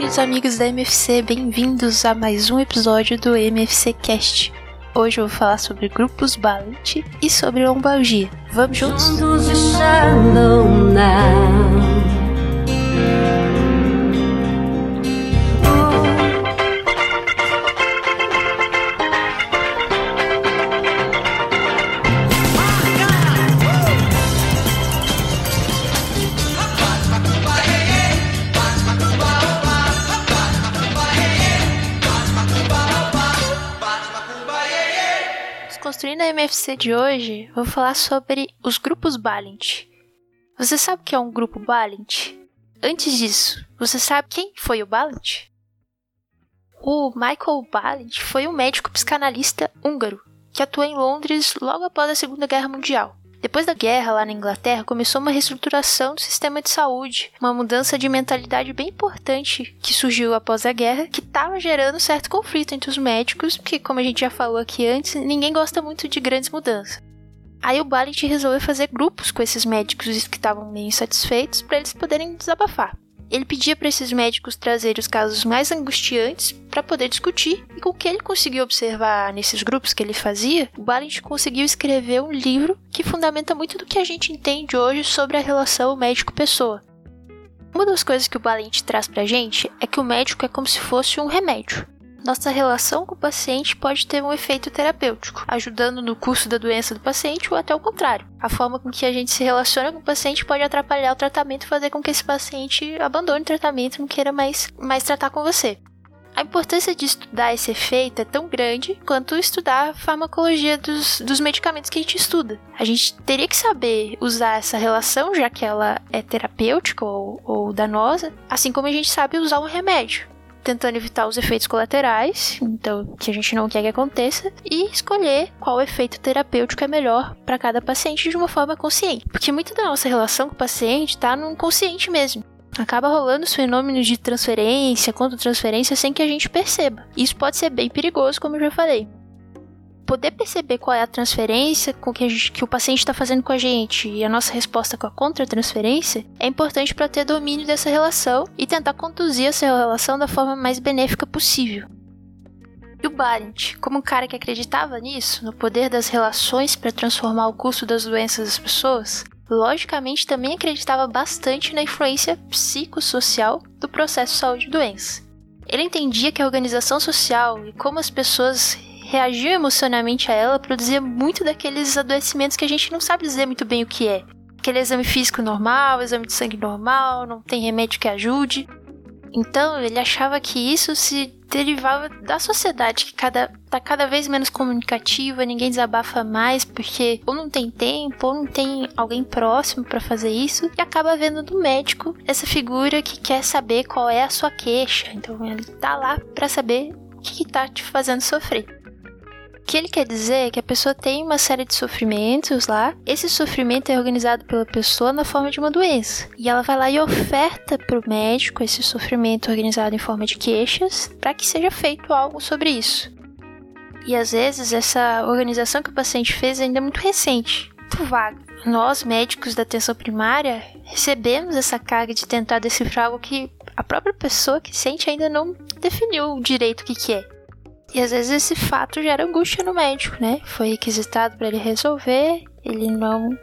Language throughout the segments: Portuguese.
queridos amigos da MFC, bem-vindos a mais um episódio do MFC Cast. Hoje eu vou falar sobre grupos Ballant e sobre lombalgia. Vamos juntos? MFC de hoje, vou falar sobre os grupos Balint. Você sabe o que é um grupo Balint? Antes disso, você sabe quem foi o Balint? O Michael Balint foi um médico psicanalista húngaro que atuou em Londres logo após a Segunda Guerra Mundial. Depois da guerra lá na Inglaterra, começou uma reestruturação do sistema de saúde, uma mudança de mentalidade bem importante que surgiu após a guerra, que estava gerando certo conflito entre os médicos, porque, como a gente já falou aqui antes, ninguém gosta muito de grandes mudanças. Aí o Balint resolveu fazer grupos com esses médicos que estavam meio insatisfeitos para eles poderem desabafar. Ele pedia para esses médicos trazerem os casos mais angustiantes para poder discutir, e com o que ele conseguiu observar nesses grupos que ele fazia, o Balint conseguiu escrever um livro que fundamenta muito do que a gente entende hoje sobre a relação médico-pessoa. Uma das coisas que o Balint traz pra gente é que o médico é como se fosse um remédio. Nossa relação com o paciente pode ter um efeito terapêutico, ajudando no curso da doença do paciente ou até o contrário. A forma com que a gente se relaciona com o paciente pode atrapalhar o tratamento e fazer com que esse paciente abandone o tratamento e não queira mais, mais tratar com você. A importância de estudar esse efeito é tão grande quanto estudar a farmacologia dos, dos medicamentos que a gente estuda. A gente teria que saber usar essa relação, já que ela é terapêutica ou, ou danosa, assim como a gente sabe usar um remédio tentando evitar os efeitos colaterais, então que a gente não quer que aconteça, e escolher qual efeito terapêutico é melhor para cada paciente de uma forma consciente. Porque muita da nossa relação com o paciente está no consciente mesmo. Acaba rolando os fenômenos de transferência, contra transferência sem que a gente perceba. Isso pode ser bem perigoso, como eu já falei poder perceber qual é a transferência com que, gente, que o paciente está fazendo com a gente e a nossa resposta com a contra-transferência é importante para ter domínio dessa relação e tentar conduzir essa relação da forma mais benéfica possível. E o Barent, como um cara que acreditava nisso, no poder das relações para transformar o curso das doenças das pessoas, logicamente também acreditava bastante na influência psicossocial do processo saúde e doença. Ele entendia que a organização social e como as pessoas reagiu emocionalmente a ela produzia muito daqueles adoecimentos que a gente não sabe dizer muito bem o que é. Aquele exame físico normal, exame de sangue normal, não tem remédio que ajude. Então ele achava que isso se derivava da sociedade que cada tá cada vez menos comunicativa, ninguém desabafa mais porque ou não tem tempo ou não tem alguém próximo para fazer isso e acaba vendo do médico essa figura que quer saber qual é a sua queixa. Então ele tá lá para saber o que, que tá te fazendo sofrer que ele quer dizer é que a pessoa tem uma série de sofrimentos lá, esse sofrimento é organizado pela pessoa na forma de uma doença. E ela vai lá e oferta para o médico esse sofrimento organizado em forma de queixas para que seja feito algo sobre isso. E às vezes essa organização que o paciente fez ainda é muito recente, muito vaga. Nós, médicos da atenção primária, recebemos essa carga de tentar decifrar algo que a própria pessoa que sente ainda não definiu direito o que, que é. E às vezes esse fato gera angústia no médico, né? Foi requisitado para ele resolver, ele não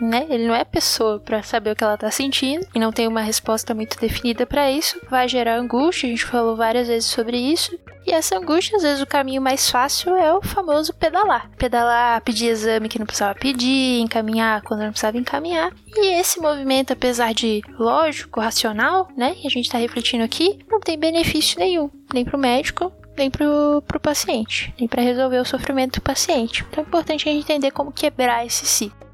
né? Ele não é pessoa para saber o que ela tá sentindo e não tem uma resposta muito definida para isso, vai gerar angústia. A gente falou várias vezes sobre isso. E essa angústia, às vezes, o caminho mais fácil é o famoso pedalar. Pedalar, pedir exame que não precisava pedir, encaminhar quando não precisava encaminhar. E esse movimento, apesar de lógico, racional, né? E a gente tá refletindo aqui, não tem benefício nenhum, nem pro médico, nem pro, pro paciente, nem para resolver o sofrimento do paciente. Então é importante a gente entender como quebrar esse ciclo.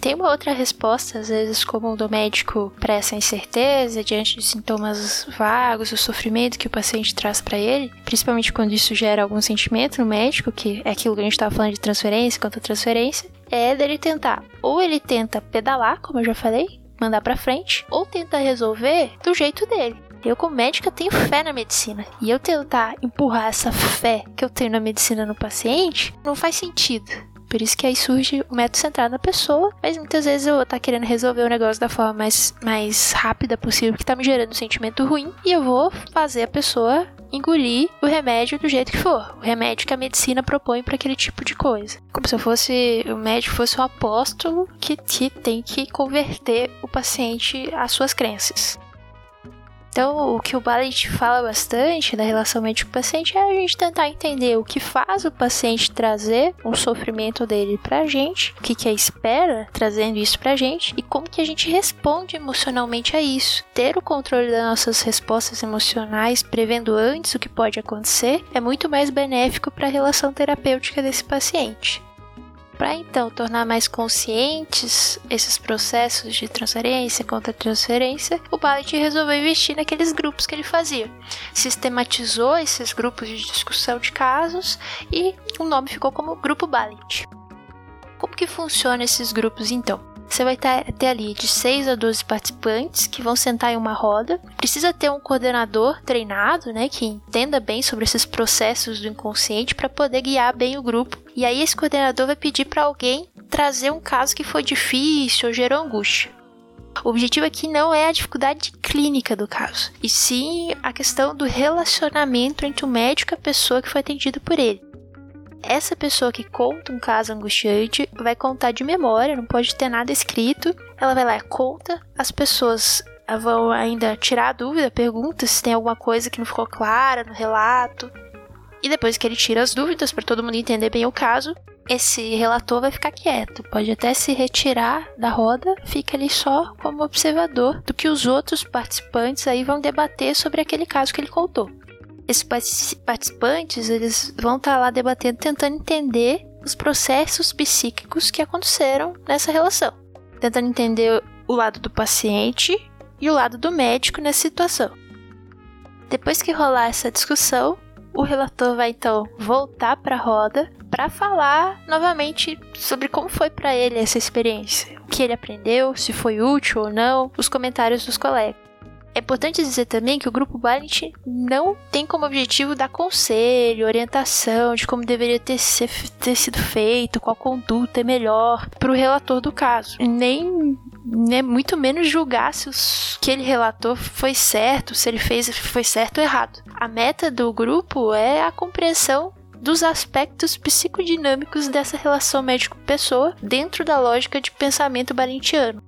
Tem uma outra resposta, às vezes, como do médico para essa incerteza diante de sintomas vagos, o sofrimento que o paciente traz para ele, principalmente quando isso gera algum sentimento no médico, que é aquilo que a gente estava falando de transferência, contra transferência, é dele tentar, ou ele tenta pedalar, como eu já falei, mandar para frente, ou tenta resolver do jeito dele. Eu, como médica, tenho fé na medicina. E eu tentar empurrar essa fé que eu tenho na medicina no paciente não faz sentido. Por isso que aí surge o método centrado na pessoa, mas muitas vezes eu vou estar tá querendo resolver o negócio da forma mais, mais rápida possível, que tá me gerando um sentimento ruim, e eu vou fazer a pessoa engolir o remédio do jeito que for. O remédio que a medicina propõe para aquele tipo de coisa. Como se eu fosse o médico fosse um apóstolo que, que tem que converter o paciente às suas crenças. Então, o que o Ballet fala bastante da relação médico-paciente é a gente tentar entender o que faz o paciente trazer o sofrimento dele pra gente, o que, que é espera trazendo isso pra gente e como que a gente responde emocionalmente a isso. Ter o controle das nossas respostas emocionais, prevendo antes o que pode acontecer, é muito mais benéfico para a relação terapêutica desse paciente. Para então tornar mais conscientes esses processos de transferência contra transferência, o Ballet resolveu investir naqueles grupos que ele fazia. Sistematizou esses grupos de discussão de casos e o nome ficou como Grupo Ballet. Como que funciona esses grupos então? Você vai ter ali de 6 a 12 participantes que vão sentar em uma roda. Precisa ter um coordenador treinado, né, que entenda bem sobre esses processos do inconsciente para poder guiar bem o grupo. E aí esse coordenador vai pedir para alguém trazer um caso que foi difícil ou gerou angústia. O objetivo aqui não é a dificuldade clínica do caso, e sim a questão do relacionamento entre o médico e a pessoa que foi atendida por ele. Essa pessoa que conta um caso angustiante vai contar de memória, não pode ter nada escrito. Ela vai lá e conta, as pessoas vão ainda tirar a dúvida, pergunta se tem alguma coisa que não ficou clara no relato. E depois que ele tira as dúvidas para todo mundo entender bem o caso, esse relator vai ficar quieto, pode até se retirar da roda, fica ali só como observador do que os outros participantes aí vão debater sobre aquele caso que ele contou esses participantes eles vão estar tá lá debatendo, tentando entender os processos psíquicos que aconteceram nessa relação, tentando entender o lado do paciente e o lado do médico nessa situação. Depois que rolar essa discussão, o relator vai então voltar para a roda para falar novamente sobre como foi para ele essa experiência, o que ele aprendeu, se foi útil ou não, os comentários dos colegas. É importante dizer também que o grupo Balint não tem como objetivo dar conselho, orientação de como deveria ter, ser, ter sido feito, qual conduta é melhor para o relator do caso. Nem né, muito menos julgar se o que ele relatou foi certo, se ele fez foi certo ou errado. A meta do grupo é a compreensão dos aspectos psicodinâmicos dessa relação médico-pessoa dentro da lógica de pensamento balintiano.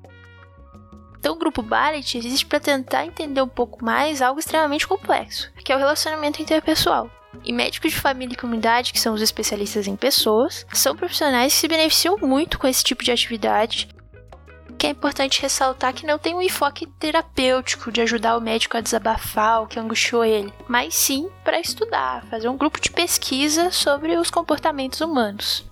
Então, o grupo Ballet existe para tentar entender um pouco mais algo extremamente complexo, que é o relacionamento interpessoal. E médicos de família e comunidade, que são os especialistas em pessoas, são profissionais que se beneficiam muito com esse tipo de atividade. Que é importante ressaltar que não tem um enfoque terapêutico de ajudar o médico a desabafar o que angustiou ele, mas sim para estudar, fazer um grupo de pesquisa sobre os comportamentos humanos.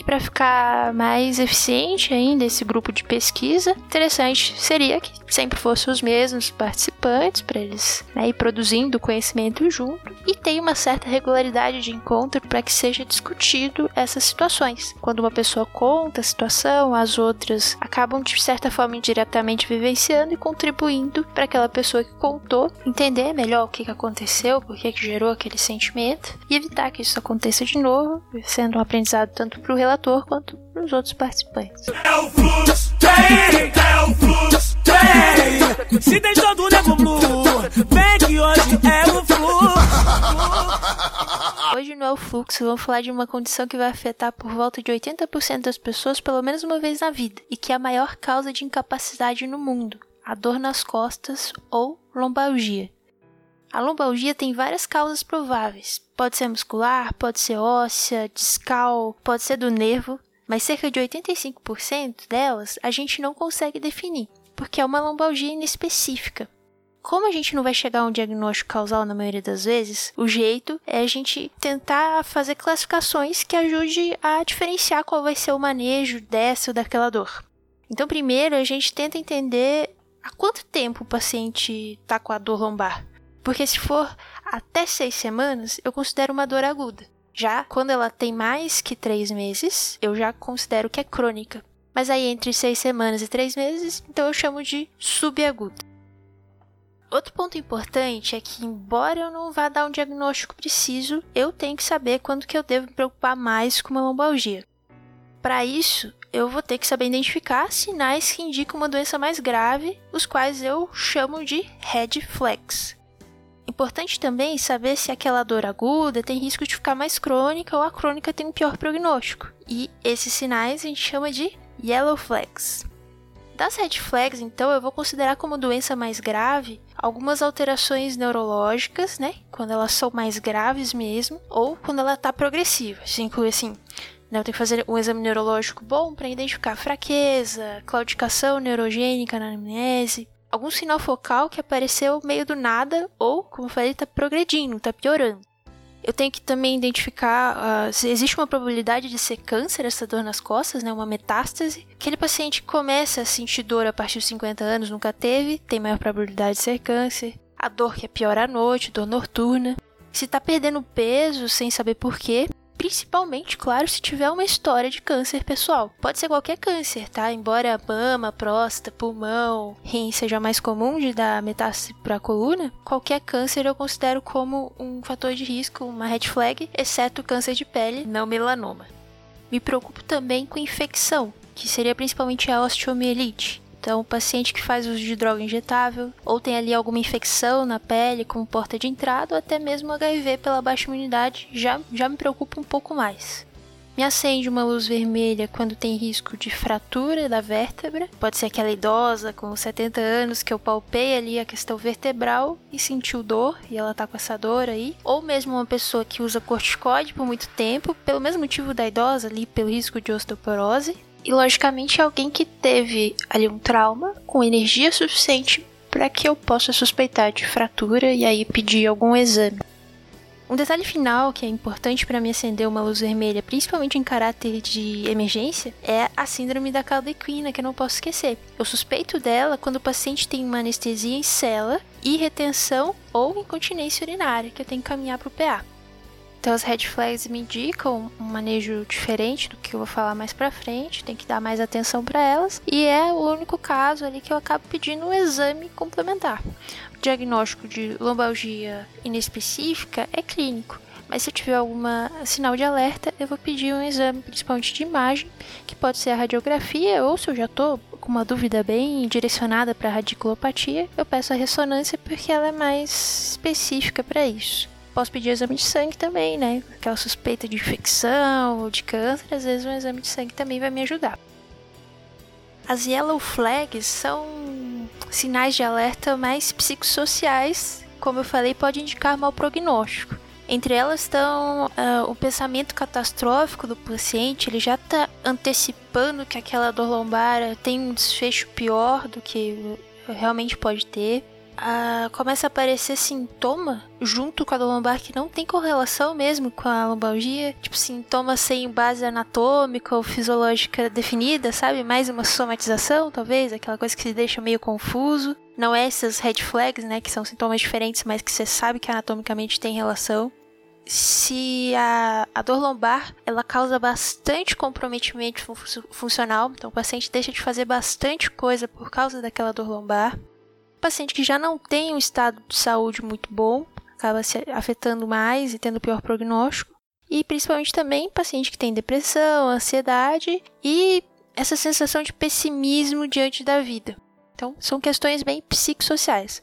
E para ficar mais eficiente ainda esse grupo de pesquisa, interessante seria que sempre fossem os mesmos participantes para eles né, ir produzindo conhecimento junto e ter uma certa regularidade de encontro para que seja discutido essas situações. Quando uma pessoa conta a situação, as outras acabam de certa forma indiretamente vivenciando e contribuindo para aquela pessoa que contou entender melhor o que aconteceu, por que gerou aquele sentimento e evitar que isso aconteça de novo, sendo um aprendizado tanto para o relator quanto para os outros participantes. É o fluxo, tem, é o fluxo, Se tem todo nego vem que hoje é o fluxo. Hoje no É o Fluxo vamos falar de uma condição que vai afetar por volta de 80% das pessoas pelo menos uma vez na vida e que é a maior causa de incapacidade no mundo, a dor nas costas ou lombalgia. A lombalgia tem várias causas prováveis. Pode ser muscular, pode ser óssea, discal, pode ser do nervo, mas cerca de 85% delas a gente não consegue definir, porque é uma lombalgia inespecífica. Como a gente não vai chegar a um diagnóstico causal na maioria das vezes, o jeito é a gente tentar fazer classificações que ajude a diferenciar qual vai ser o manejo dessa ou daquela dor. Então, primeiro a gente tenta entender há quanto tempo o paciente está com a dor lombar. Porque se for até seis semanas, eu considero uma dor aguda. Já quando ela tem mais que três meses, eu já considero que é crônica. Mas aí entre seis semanas e três meses, então eu chamo de subaguda. Outro ponto importante é que, embora eu não vá dar um diagnóstico preciso, eu tenho que saber quando que eu devo me preocupar mais com uma lombalgia. Para isso, eu vou ter que saber identificar sinais que indicam uma doença mais grave, os quais eu chamo de red flags. Importante também saber se aquela dor aguda tem risco de ficar mais crônica ou a crônica tem um pior prognóstico. E esses sinais a gente chama de yellow flags. Das red flags, então, eu vou considerar como doença mais grave algumas alterações neurológicas, né? Quando elas são mais graves mesmo, ou quando ela está progressiva. Isso inclui assim, né, eu tenho que fazer um exame neurológico bom para identificar fraqueza, claudicação neurogênica na algum sinal focal que apareceu meio do nada ou, como eu falei, está progredindo, está piorando. Eu tenho que também identificar uh, se existe uma probabilidade de ser câncer essa dor nas costas, né, uma metástase. Aquele paciente começa a sentir dor a partir dos 50 anos, nunca teve, tem maior probabilidade de ser câncer. A dor que é pior à noite, dor noturna. Se está perdendo peso sem saber porquê, principalmente, claro, se tiver uma história de câncer pessoal. Pode ser qualquer câncer, tá? Embora mama, próstata, pulmão, rim seja mais comum de dar metástase para a coluna, qualquer câncer eu considero como um fator de risco, uma red flag, exceto câncer de pele, não melanoma. Me preocupo também com infecção, que seria principalmente a osteomielite. Então, o paciente que faz uso de droga injetável ou tem ali alguma infecção na pele como porta de entrada ou até mesmo HIV pela baixa imunidade já, já me preocupa um pouco mais. Me acende uma luz vermelha quando tem risco de fratura da vértebra. Pode ser aquela idosa com 70 anos que eu palpei ali a questão vertebral e sentiu dor e ela tá com essa dor aí. Ou mesmo uma pessoa que usa corticoide por muito tempo, pelo mesmo motivo da idosa ali, pelo risco de osteoporose. E logicamente alguém que teve ali um trauma com energia suficiente para que eu possa suspeitar de fratura e aí pedir algum exame. Um detalhe final que é importante para me acender uma luz vermelha, principalmente em caráter de emergência, é a síndrome da caldequina, que eu não posso esquecer. Eu suspeito dela quando o paciente tem uma anestesia em cela e retenção ou incontinência urinária, que eu tenho que caminhar para o PA. Então as red flags me indicam um manejo diferente do que eu vou falar mais para frente, tem que dar mais atenção para elas, e é o único caso ali que eu acabo pedindo um exame complementar. O diagnóstico de lombalgia inespecífica é clínico, mas se eu tiver algum sinal de alerta, eu vou pedir um exame, principalmente de imagem, que pode ser a radiografia, ou se eu já estou com uma dúvida bem direcionada para radiculopatia, eu peço a ressonância porque ela é mais específica para isso posso pedir exame de sangue também, né? Aquela suspeita de infecção ou de câncer, às vezes um exame de sangue também vai me ajudar. As yellow flags são sinais de alerta mais psicossociais, como eu falei, pode indicar mau prognóstico. Entre elas estão uh, o pensamento catastrófico do paciente, ele já está antecipando que aquela dor lombar tem um desfecho pior do que realmente pode ter começa a aparecer sintoma junto com a dor lombar que não tem correlação mesmo com a lombalgia, tipo sintomas sem base anatômica ou fisiológica definida, sabe? Mais uma somatização, talvez, aquela coisa que se deixa meio confuso. Não é essas red flags, né, que são sintomas diferentes, mas que você sabe que anatomicamente tem relação se a, a, dor lombar ela causa bastante comprometimento funcional, então o paciente deixa de fazer bastante coisa por causa daquela dor lombar paciente que já não tem um estado de saúde muito bom, acaba se afetando mais e tendo pior prognóstico. E principalmente também paciente que tem depressão, ansiedade e essa sensação de pessimismo diante da vida. Então, são questões bem psicossociais.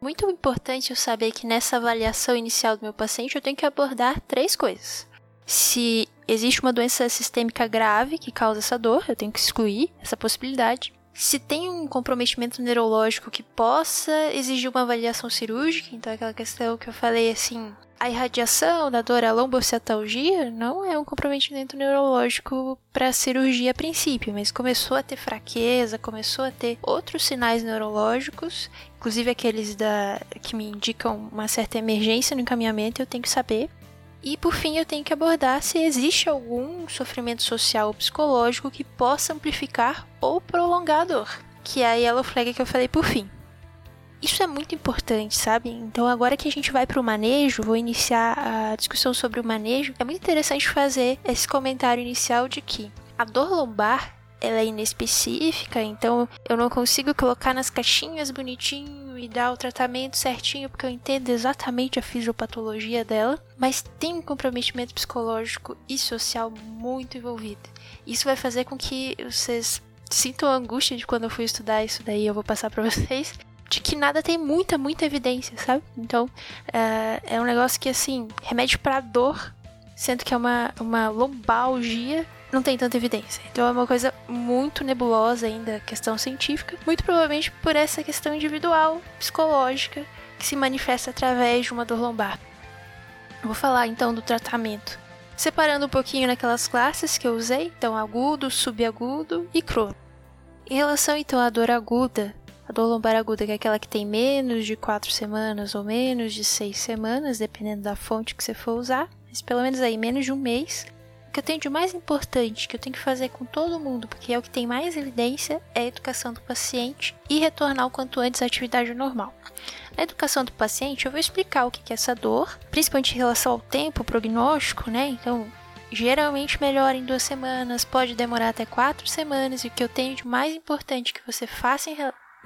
Muito importante eu saber que nessa avaliação inicial do meu paciente eu tenho que abordar três coisas. Se existe uma doença sistêmica grave que causa essa dor, eu tenho que excluir essa possibilidade se tem um comprometimento neurológico que possa exigir uma avaliação cirúrgica, então aquela questão que eu falei assim, a irradiação da dor, a lombociatalgia, não é um comprometimento neurológico para cirurgia a princípio, mas começou a ter fraqueza, começou a ter outros sinais neurológicos, inclusive aqueles da, que me indicam uma certa emergência no encaminhamento, eu tenho que saber. E por fim, eu tenho que abordar se existe algum sofrimento social ou psicológico que possa amplificar ou prolongar a dor, que é a yellow flag que eu falei por fim. Isso é muito importante, sabe? Então, agora que a gente vai para o manejo, vou iniciar a discussão sobre o manejo. É muito interessante fazer esse comentário inicial de que a dor lombar ela é inespecífica, então eu não consigo colocar nas caixinhas bonitinho me dar o tratamento certinho, porque eu entendo exatamente a fisiopatologia dela, mas tem um comprometimento psicológico e social muito envolvido. Isso vai fazer com que vocês sintam angústia de quando eu fui estudar isso daí, eu vou passar para vocês, de que nada tem muita, muita evidência, sabe? Então, é, é um negócio que, assim, remédio para dor, sendo que é uma, uma lombalgia, não tem tanta evidência. Então é uma coisa muito nebulosa ainda, questão científica, muito provavelmente por essa questão individual, psicológica, que se manifesta através de uma dor lombar. Vou falar então do tratamento. Separando um pouquinho naquelas classes que eu usei, então agudo, subagudo e crônico. Em relação então à dor aguda, a dor lombar aguda, que é aquela que tem menos de 4 semanas ou menos de 6 semanas, dependendo da fonte que você for usar, mas pelo menos aí menos de um mês, que eu tenho de mais importante que eu tenho que fazer com todo mundo, porque é o que tem mais evidência, é a educação do paciente e retornar o quanto antes à atividade normal. Na educação do paciente, eu vou explicar o que é essa dor, principalmente em relação ao tempo, prognóstico, né? Então, geralmente melhora em duas semanas, pode demorar até quatro semanas, e o que eu tenho de mais importante que você faça em,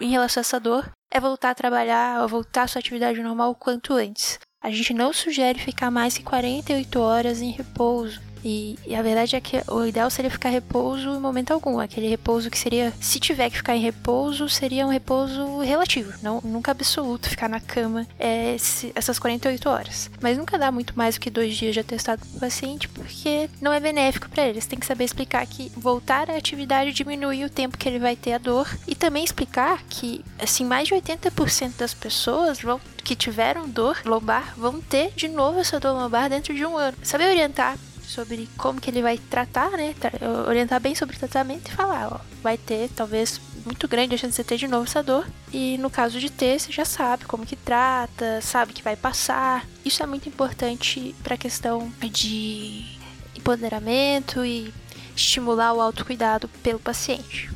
em relação a essa dor é voltar a trabalhar ou voltar à sua atividade normal o quanto antes. A gente não sugere ficar mais que 48 horas em repouso, e, e, a verdade é que o ideal seria ficar repouso em momento algum. Aquele repouso que seria, se tiver que ficar em repouso, seria um repouso relativo, não nunca absoluto, ficar na cama é, se, essas 48 horas. Mas nunca dá muito mais do que dois dias de atestado para o paciente, porque não é benéfico para ele. Você tem que saber explicar que voltar à atividade diminui o tempo que ele vai ter a dor e também explicar que, assim, mais de 80% das pessoas vão que tiveram dor lombar vão ter de novo essa dor lombar dentro de um ano. Saber orientar sobre como que ele vai tratar, né? Orientar bem sobre o tratamento e falar, ó, vai ter talvez muito grande a chance de você ter de novo essa dor. E no caso de ter, você já sabe como que trata, sabe que vai passar. Isso é muito importante para a questão de empoderamento e estimular o autocuidado pelo paciente.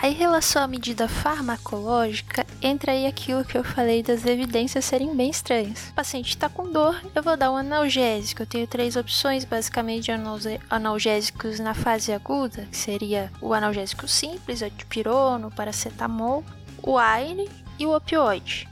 Aí, em relação à medida farmacológica, entra aí aquilo que eu falei das evidências serem bem estranhas. O paciente está com dor, eu vou dar um analgésico. Eu tenho três opções, basicamente, de analgésicos na fase aguda, que seria o analgésico simples, o dipirono, o paracetamol, o AINE e o opioide.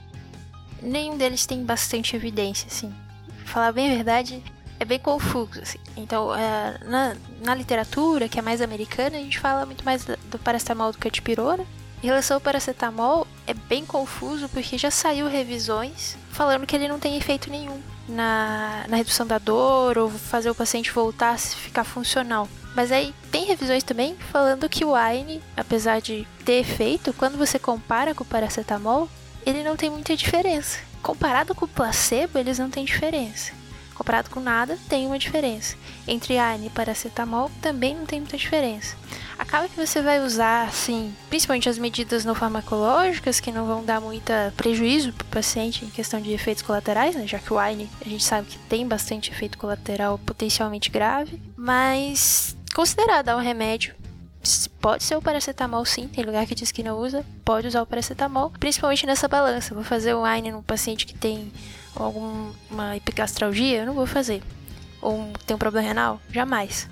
Nenhum deles tem bastante evidência, assim. Pra falar bem a verdade, é bem confuso, assim. Então, é, na, na literatura, que é mais americana, a gente fala muito mais do, paracetamol do que a dipirona. Em relação ao paracetamol, é bem confuso porque já saiu revisões falando que ele não tem efeito nenhum na, na redução da dor ou fazer o paciente voltar a ficar funcional. Mas aí tem revisões também falando que o AINE, apesar de ter efeito, quando você compara com o paracetamol, ele não tem muita diferença. Comparado com o placebo, eles não têm diferença. Comparado com nada, tem uma diferença. Entre ANE e paracetamol, também não tem muita diferença. Acaba que você vai usar, assim, principalmente as medidas não farmacológicas, que não vão dar muita prejuízo para o paciente em questão de efeitos colaterais, né? já que o AINE a gente sabe que tem bastante efeito colateral potencialmente grave, mas considerar dar um remédio pode ser o paracetamol sim, tem lugar que diz que não usa, pode usar o paracetamol, principalmente nessa balança. Vou fazer um AINE num paciente que tem alguma epigastralgia, eu não vou fazer. Ou tem um problema renal? Jamais.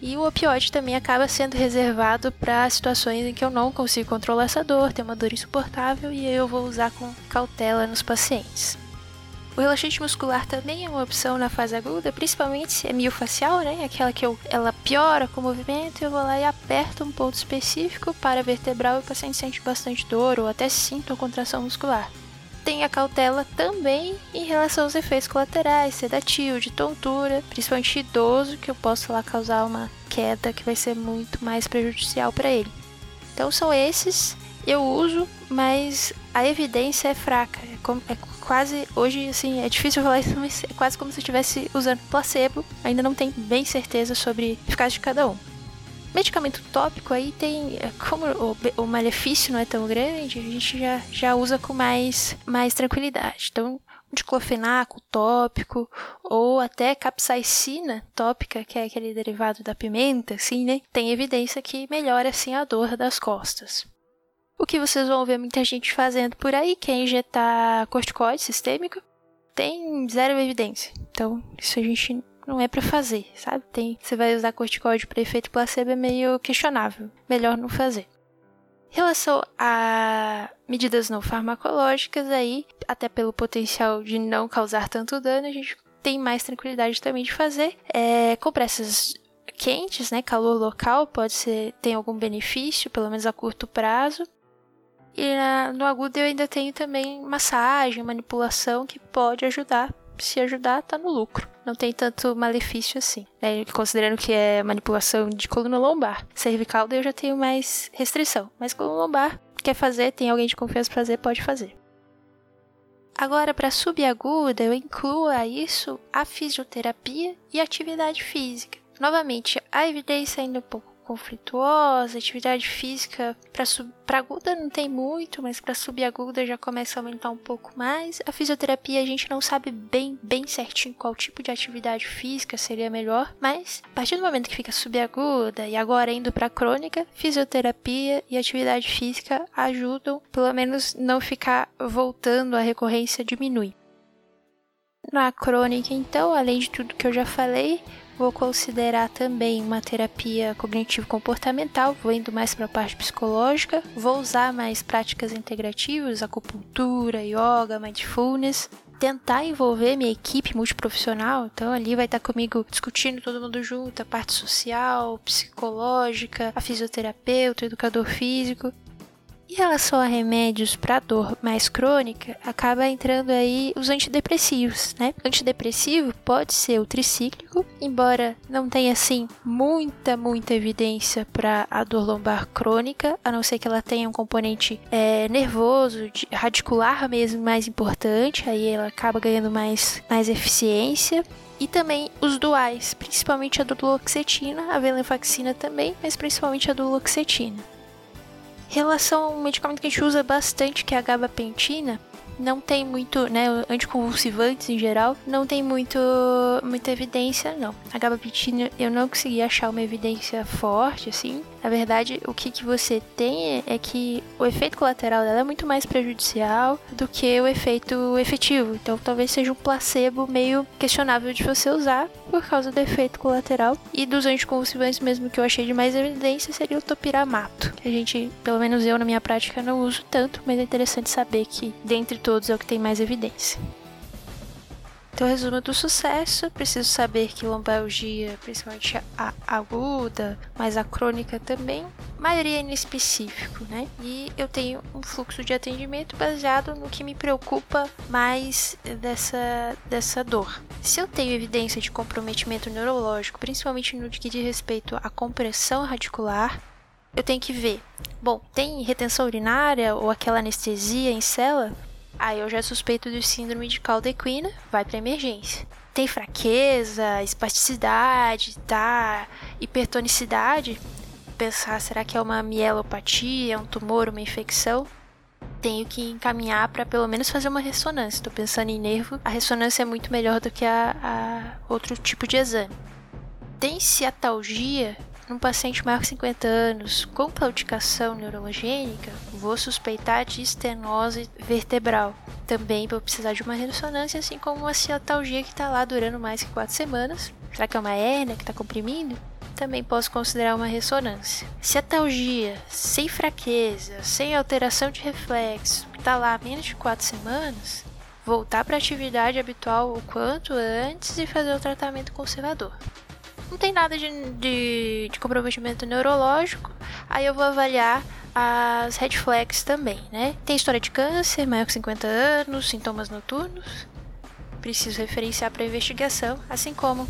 E o opioide também acaba sendo reservado para situações em que eu não consigo controlar essa dor, tem uma dor insuportável e eu vou usar com cautela nos pacientes. O relaxante muscular também é uma opção na fase aguda, principalmente se é miofacial, né? Aquela que eu, ela piora com o movimento, eu vou lá e aperto um ponto específico para vertebral e o paciente sente bastante dor ou até sinto a contração muscular tenha cautela também em relação aos efeitos colaterais, sedativo, de tontura, principalmente idoso, que eu posso lá causar uma queda que vai ser muito mais prejudicial para ele. Então são esses, eu uso, mas a evidência é fraca. É, como, é quase, hoje assim, é difícil falar isso, mas é quase como se eu estivesse usando placebo. Ainda não tenho bem certeza sobre a eficácia de cada um. Medicamento tópico aí tem, é, como o, o malefício não é tão grande, a gente já, já usa com mais, mais tranquilidade. Então, diclofenaco tópico ou até capsaicina tópica, que é aquele derivado da pimenta, assim, né? Tem evidência que melhora assim a dor das costas. O que vocês vão ver muita gente fazendo por aí, que é injetar corticoide sistêmico, tem zero evidência. Então, isso a gente não é para fazer, sabe? Tem, você vai usar corticoide para efeito placebo é meio questionável. Melhor não fazer. relação a medidas não farmacológicas, aí, até pelo potencial de não causar tanto dano, a gente tem mais tranquilidade também de fazer. É, compressas quentes, né? Calor local pode ser tem algum benefício, pelo menos a curto prazo. E na, no agudo eu ainda tenho também massagem, manipulação que pode ajudar. Se ajudar, tá no lucro. Não tem tanto malefício assim. Né? Considerando que é manipulação de coluna lombar. Cervical, daí eu já tenho mais restrição. Mas coluna lombar, quer fazer, tem alguém de confiança pra fazer, pode fazer. Agora, para subaguda, eu incluo a isso a fisioterapia e atividade física. Novamente, a evidência ainda é um pouco conflituosa, atividade física para aguda não tem muito, mas para subaguda já começa a aumentar um pouco mais. A fisioterapia a gente não sabe bem, bem certinho qual tipo de atividade física seria melhor, mas a partir do momento que fica subaguda e agora indo para crônica, fisioterapia e atividade física ajudam, pelo menos não ficar voltando, a recorrência diminui. Na crônica, então, além de tudo que eu já falei, Vou considerar também uma terapia cognitivo-comportamental, vou indo mais para a parte psicológica. Vou usar mais práticas integrativas, acupuntura, yoga, mindfulness. Tentar envolver minha equipe multiprofissional, então ali vai estar comigo discutindo todo mundo junto, a parte social, psicológica, a fisioterapeuta, o educador físico. Em relação a remédios para dor mais crônica, acaba entrando aí os antidepressivos, né? Antidepressivo pode ser o tricíclico, embora não tenha assim muita, muita evidência para a dor lombar crônica, a não ser que ela tenha um componente é, nervoso, radicular mesmo mais importante, aí ela acaba ganhando mais, mais eficiência e também os duais, principalmente a duloxetina, a venlafaxina também, mas principalmente a duloxetina relação a um medicamento que a gente usa bastante, que é a gabapentina, não tem muito, né, anticonvulsivantes em geral, não tem muito, muita evidência, não. A gabapentina eu não consegui achar uma evidência forte, assim. Na verdade, o que, que você tem é que o efeito colateral dela é muito mais prejudicial do que o efeito efetivo. Então, talvez seja um placebo meio questionável de você usar por causa do efeito colateral. E dos anticonvulsivantes mesmo que eu achei de mais evidência seria o topiramato. A gente, pelo menos eu na minha prática, não uso tanto, mas é interessante saber que dentre todos é o que tem mais evidência. Então, resumo do sucesso: preciso saber que lombalgia, principalmente a aguda, mas a crônica também, maioria é específico, né? E eu tenho um fluxo de atendimento baseado no que me preocupa mais dessa, dessa dor. Se eu tenho evidência de comprometimento neurológico, principalmente no que diz respeito à compressão radicular, eu tenho que ver. Bom, tem retenção urinária ou aquela anestesia em cela? Aí eu já suspeito de síndrome de caldequina, vai para emergência. Tem fraqueza, espasticidade, tá? Hipertonicidade. Pensar, será que é uma mielopatia, um tumor, uma infecção? Tenho que encaminhar para pelo menos fazer uma ressonância. Estou pensando em nervo, a ressonância é muito melhor do que a, a outro tipo de exame. Tem ciatalgia, num paciente maior que 50 anos com claudicação neurologênica, vou suspeitar de estenose vertebral. Também vou precisar de uma ressonância, assim como uma ciatalgia que está lá durando mais que 4 semanas. Será que é uma hérnia que está comprimindo? Também posso considerar uma ressonância. Ciatalgia, sem fraqueza, sem alteração de reflexo, está lá há menos de 4 semanas, voltar para a atividade habitual o quanto antes e fazer o tratamento conservador não tem nada de, de, de comprometimento neurológico, aí eu vou avaliar as red flags também, né? Tem história de câncer, maior que 50 anos, sintomas noturnos, preciso referenciar para investigação, assim como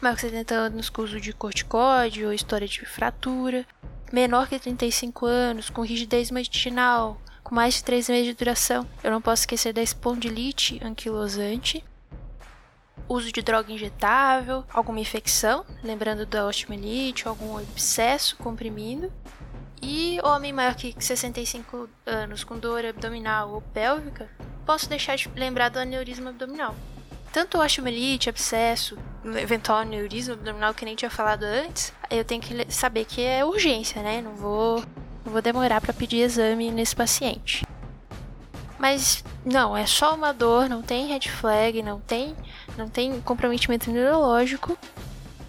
maior que 70 anos com uso de corticóide ou história de fratura, menor que 35 anos com rigidez matinal, com mais de 3 meses de duração. Eu não posso esquecer da espondilite anquilosante, uso de droga injetável, alguma infecção, lembrando da osteomielite, algum abscesso comprimido. E homem maior que 65 anos com dor abdominal ou pélvica, posso deixar de lembrar do aneurisma abdominal. Tanto osteomielite, abscesso, eventual aneurisma abdominal que nem tinha falado antes, eu tenho que saber que é urgência, né? Não vou, não vou demorar para pedir exame nesse paciente. Mas não, é só uma dor, não tem red flag, não tem, não tem comprometimento neurológico.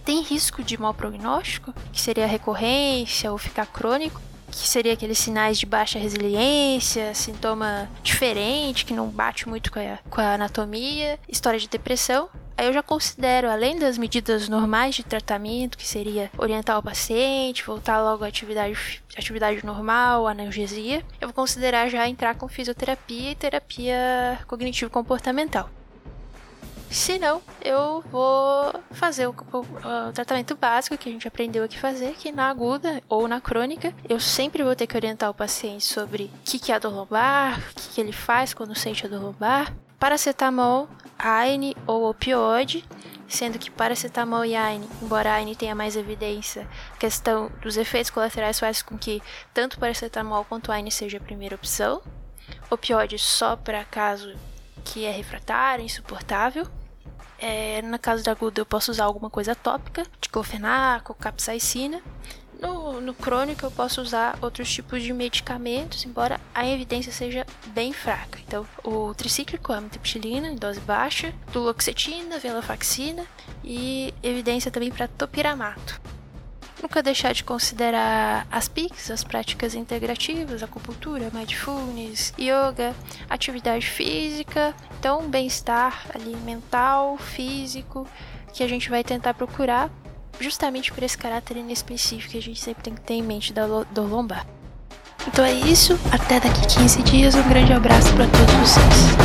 Tem risco de mau prognóstico, que seria recorrência ou ficar crônico. que seria aqueles sinais de baixa resiliência, sintoma diferente, que não bate muito com a, com a anatomia, história de depressão. Aí eu já considero, além das medidas normais de tratamento, que seria orientar o paciente, voltar logo à atividade, atividade normal, analgesia, eu vou considerar já entrar com fisioterapia e terapia cognitivo-comportamental. Se não, eu vou fazer o, o, o, tratamento básico que a gente aprendeu aqui fazer, que na aguda ou na crônica, eu sempre vou ter que orientar o paciente sobre o que, que é a dor lombar, o que, que ele faz quando sente a dor lombar. Paracetamol, AINE ou opioide, sendo que paracetamol e AINE, embora AINE tenha mais evidência, a questão dos efeitos colaterais faz com que tanto paracetamol quanto AINE seja a primeira opção. Opioide só para caso que é refratário, insuportável. É, no caso da aguda, eu posso usar alguma coisa tópica, diclofenaco, capsaicina. No, no crônico, eu posso usar outros tipos de medicamentos, embora a evidência seja bem fraca. Então, o tricíclico, a amitriptilina em dose baixa, duloxetina, venlafaxina e evidência também para topiramato. Nunca deixar de considerar as PICs, as práticas integrativas, acupuntura, mindfulness, yoga, atividade física, então bem-estar ali mental, físico, que a gente vai tentar procurar justamente por esse caráter inespecífico que a gente sempre tem que ter em mente dor lombar. Então é isso, até daqui 15 dias, um grande abraço para todos vocês.